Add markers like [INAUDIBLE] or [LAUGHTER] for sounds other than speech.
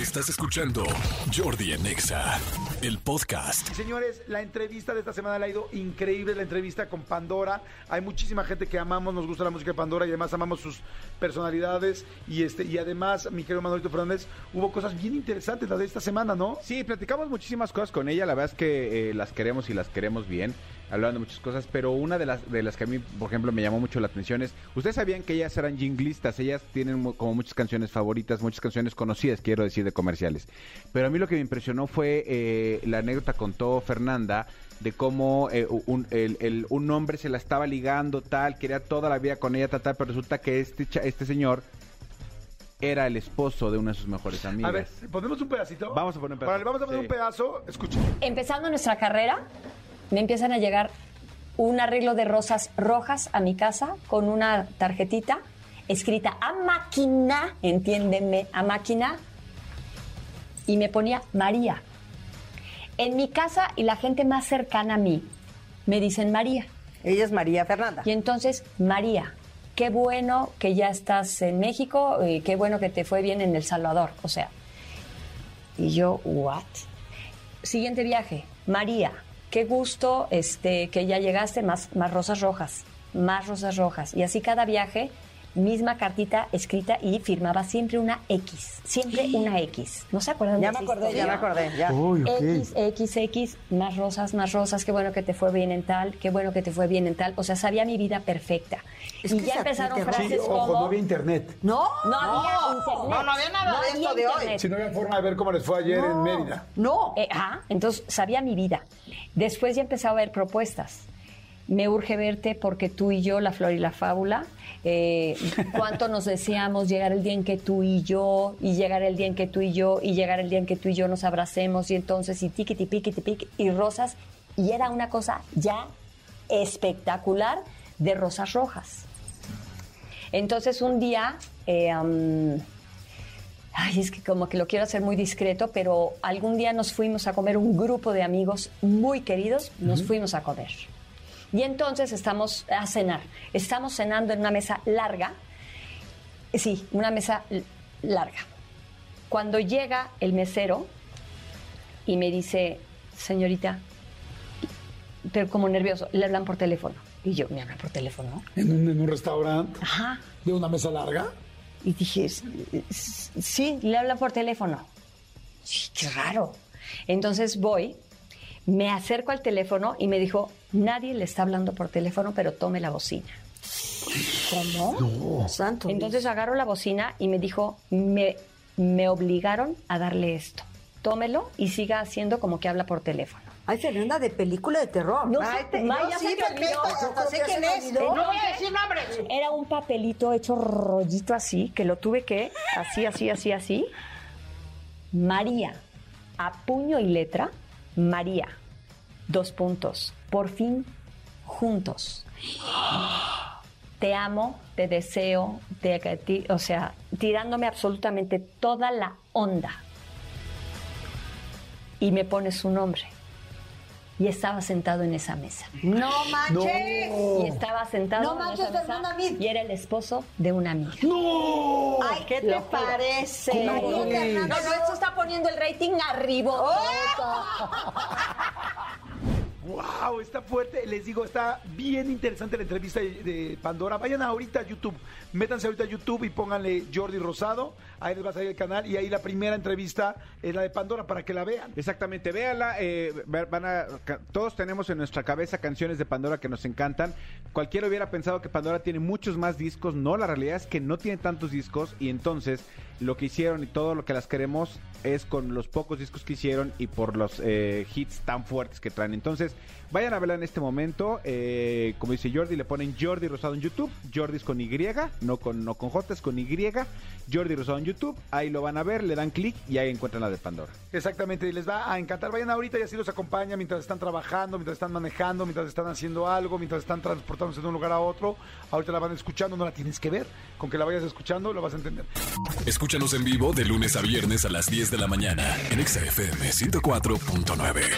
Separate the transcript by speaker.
Speaker 1: Estás escuchando Jordi Anexa, el podcast.
Speaker 2: Señores, la entrevista de esta semana le ha ido increíble, la entrevista con Pandora. Hay muchísima gente que amamos, nos gusta la música de Pandora y además amamos sus personalidades. Y este y además, mi querido Manuelito Fernández, hubo cosas bien interesantes las de esta semana, ¿no?
Speaker 3: Sí, platicamos muchísimas cosas con ella. La verdad es que eh, las queremos y las queremos bien. Hablando de muchas cosas, pero una de las de las que a mí, por ejemplo, me llamó mucho la atención es, ustedes sabían que ellas eran jinglistas, ellas tienen como muchas canciones favoritas, muchas canciones conocidas, quiero decir, de comerciales. Pero a mí lo que me impresionó fue eh, la anécdota contó Fernanda de cómo eh, un, el- el- un hombre se la estaba ligando, tal, quería toda la vida con ella, tal, tal, pero resulta que este, cha- este señor era el esposo de una de sus mejores amigas.
Speaker 2: A ver, ¿ponemos un pedacito?
Speaker 3: Vamos a poner un pedazo.
Speaker 2: Vale, vamos a poner
Speaker 3: Sí.
Speaker 2: un pedazo. Escuchen.
Speaker 4: Empezando nuestra carrera, me empiezan a llegar un arreglo de rosas rojas a mi casa con una tarjetita escrita a máquina, entiéndeme, a máquina, y me ponía María. En mi casa y la gente más cercana a mí me dicen María.
Speaker 5: Ella es María Fernanda.
Speaker 4: Y entonces, María, qué bueno que ya estás en México y qué bueno que te fue bien en El Salvador. O sea, y yo, ¿what? Siguiente viaje, María, qué gusto este, que ya llegaste, más, más rosas rojas, más rosas rojas. Y así cada viaje, misma cartita escrita y firmaba siempre una X, siempre una X. ¿No se acuerdan
Speaker 5: Ya
Speaker 4: de
Speaker 5: me acordé, ya me acordé. Ya.
Speaker 2: Uy, ok.
Speaker 4: X, X, X, más rosas, más rosas, qué bueno que te fue bien en tal, qué bueno que te fue bien en tal. O sea, sabía mi vida perfecta.
Speaker 5: Es
Speaker 4: y ya empezaron
Speaker 5: terror.
Speaker 2: Sí,
Speaker 4: frases
Speaker 2: ojo,
Speaker 4: como...
Speaker 2: no había internet.
Speaker 5: No,
Speaker 4: No había internet.
Speaker 5: No, no había nada
Speaker 4: No
Speaker 5: de esto de hoy.
Speaker 2: Si no había forma de ver cómo les fue ayer en Mérida.
Speaker 5: No.
Speaker 4: Eh, ajá, entonces sabía mi vida. Después ya empezaba a ver propuestas. Me urge verte porque tú y yo, la flor y la fábula, eh, cuánto nos deseamos llegar el día en que tú y yo, y llegar el día en que tú y yo, y llegar el día en que tú y yo nos abracemos, y entonces, y tiquiti, piquiti, piqui, y rosas, y era una cosa ya espectacular de rosas rojas. Entonces un día, eh, ay, es que como que lo quiero hacer muy discreto, pero algún día nos fuimos a comer un grupo de amigos muy queridos, nos fuimos a comer. Y entonces estamos a cenar, estamos cenando en una mesa larga, sí, una mesa larga. Cuando llega el mesero y me dice, señorita, pero como nervioso, le hablan por teléfono. Y yo, ¿me hablan por teléfono?
Speaker 2: En un, en un restaurante
Speaker 4: Ajá.
Speaker 2: de una mesa larga.
Speaker 4: Y dije, "S- s- sí, le habla por teléfono. Sí, qué raro. Entonces voy, me acerco al teléfono y me dijo, nadie le está hablando por teléfono, pero tome la bocina. ¿Cómo?
Speaker 5: Santo.
Speaker 4: Entonces agarro la bocina y me dijo, me, me obligaron a darle esto. Tómelo y siga haciendo como que habla por teléfono.
Speaker 5: Ay, Fernanda, de película de terror.
Speaker 4: No
Speaker 5: Ay, te- no,
Speaker 4: ya
Speaker 5: sí,
Speaker 4: se me olvidó.
Speaker 5: perfecto, hasta sé quién es.
Speaker 4: olvidó.
Speaker 5: No voy a decir nombres.
Speaker 4: Era un papelito hecho rollito así, que lo tuve que, así, así, así, así. María, a puño y letra, María, dos puntos, por fin juntos. Te amo, te deseo, te, o sea, tirándome absolutamente toda la onda. Y me pone su nombre. Y estaba sentado en esa mesa.
Speaker 5: No manches.
Speaker 4: Y estaba sentado
Speaker 5: No
Speaker 4: en
Speaker 5: manches,
Speaker 4: esa mesa, y era el esposo de una amiga.
Speaker 5: Ay, ¿qué te parece? No, no,
Speaker 4: no, esto está poniendo el rating arriba. [LAUGHS]
Speaker 2: ¡Wow! Está fuerte. Les digo, está bien interesante la entrevista de, Pandora. Vayan ahorita a YouTube. Métanse ahorita a YouTube y pónganle Jordi Rosado. Ahí les va a salir el canal. Y ahí la primera entrevista es la de Pandora para que la vean.
Speaker 3: Exactamente, véala. eh, van a, todos tenemos en nuestra cabeza canciones de Pandora que nos encantan. Cualquiera hubiera pensado que Pandora tiene muchos más discos. No, la realidad es que no tiene tantos discos. Y entonces lo que hicieron y todo lo que las queremos es con los pocos discos que hicieron y por los eh, hits tan fuertes que traen. Entonces, vayan a verla en este momento. eh, como dice Jordi, le ponen Jordi Rosado en YouTube. Jordi es con Y, no con, no con J, es con Y. Jordi Rosado en YouTube. Ahí lo van a ver, le dan clic y ahí encuentran la de Pandora.
Speaker 2: Exactamente, y les va a encantar. Vayan ahorita y así los acompaña mientras están trabajando, mientras están manejando, mientras están haciendo algo, mientras están transportándose de un lugar a otro. Ahorita la van escuchando, no la tienes que ver. Con que la vayas escuchando, lo vas a entender.
Speaker 1: Escúchanos en vivo de lunes a viernes a las 10 de la mañana en Exa FM 104.9.